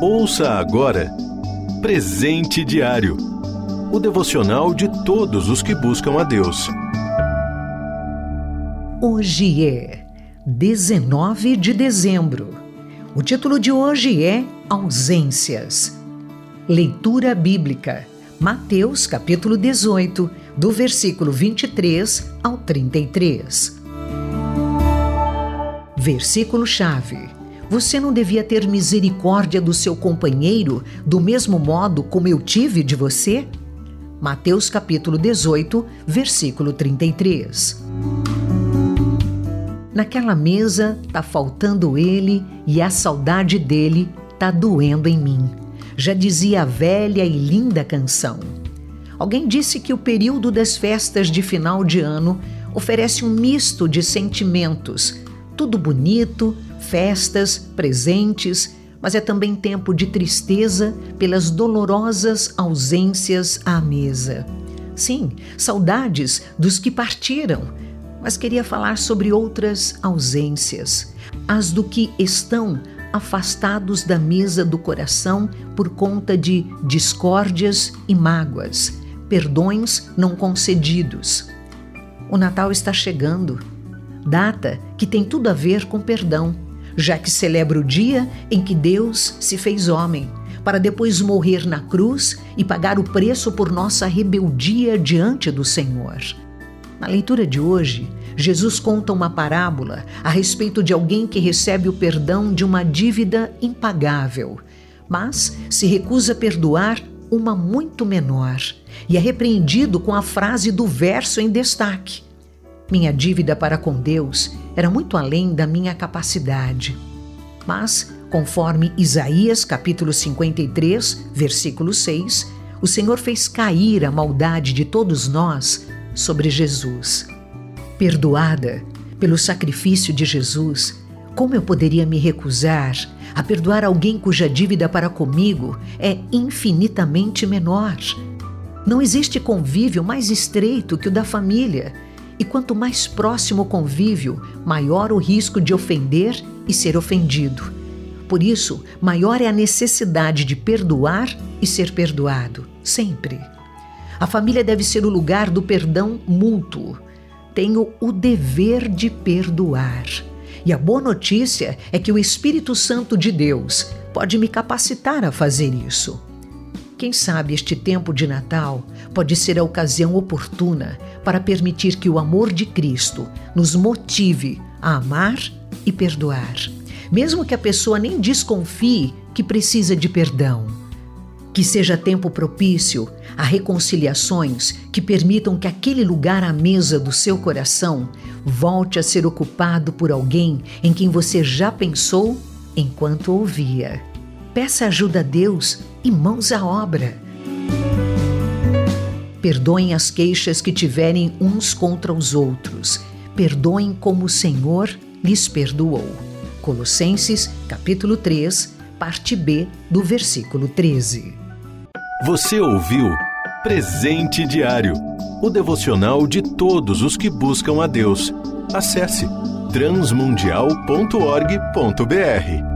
Ouça agora Presente Diário o devocional de todos os que buscam a Deus. Hoje é 19 de dezembro. O título de hoje é Ausências. Leitura bíblica. Mateus capítulo 18, do versículo 23 ao 33. Versículo chave. Você não devia ter misericórdia do seu companheiro do mesmo modo como eu tive de você? Mateus capítulo 18, versículo 33. Naquela mesa tá faltando ele e a saudade dele tá doendo em mim. Já dizia a velha e linda canção. Alguém disse que o período das festas de final de ano oferece um misto de sentimentos, tudo bonito, festas, presentes, mas é também tempo de tristeza pelas dolorosas ausências à mesa. Sim, saudades dos que partiram, mas queria falar sobre outras ausências, as do que estão afastados da mesa do coração por conta de discórdias e mágoas, perdões não concedidos. O Natal está chegando, data que tem tudo a ver com perdão já que celebra o dia em que Deus se fez homem, para depois morrer na cruz e pagar o preço por nossa rebeldia diante do Senhor. Na leitura de hoje, Jesus conta uma parábola a respeito de alguém que recebe o perdão de uma dívida impagável, mas se recusa a perdoar uma muito menor e é repreendido com a frase do verso em destaque: minha dívida para com Deus era muito além da minha capacidade. Mas, conforme Isaías capítulo 53, versículo 6, o Senhor fez cair a maldade de todos nós sobre Jesus. Perdoada pelo sacrifício de Jesus, como eu poderia me recusar a perdoar alguém cuja dívida para comigo é infinitamente menor? Não existe convívio mais estreito que o da família e quanto mais próximo o convívio, maior o risco de ofender e ser ofendido. Por isso, maior é a necessidade de perdoar e ser perdoado, sempre. A família deve ser o lugar do perdão mútuo. Tenho o dever de perdoar. E a boa notícia é que o Espírito Santo de Deus pode me capacitar a fazer isso. Quem sabe este tempo de Natal pode ser a ocasião oportuna para permitir que o amor de Cristo nos motive a amar e perdoar, mesmo que a pessoa nem desconfie que precisa de perdão. Que seja tempo propício a reconciliações que permitam que aquele lugar à mesa do seu coração volte a ser ocupado por alguém em quem você já pensou enquanto ouvia. Peça ajuda a Deus e mãos à obra. Perdoem as queixas que tiverem uns contra os outros. Perdoem como o Senhor lhes perdoou. Colossenses, capítulo 3, parte B, do versículo 13. Você ouviu Presente Diário, o devocional de todos os que buscam a Deus. Acesse transmundial.org.br.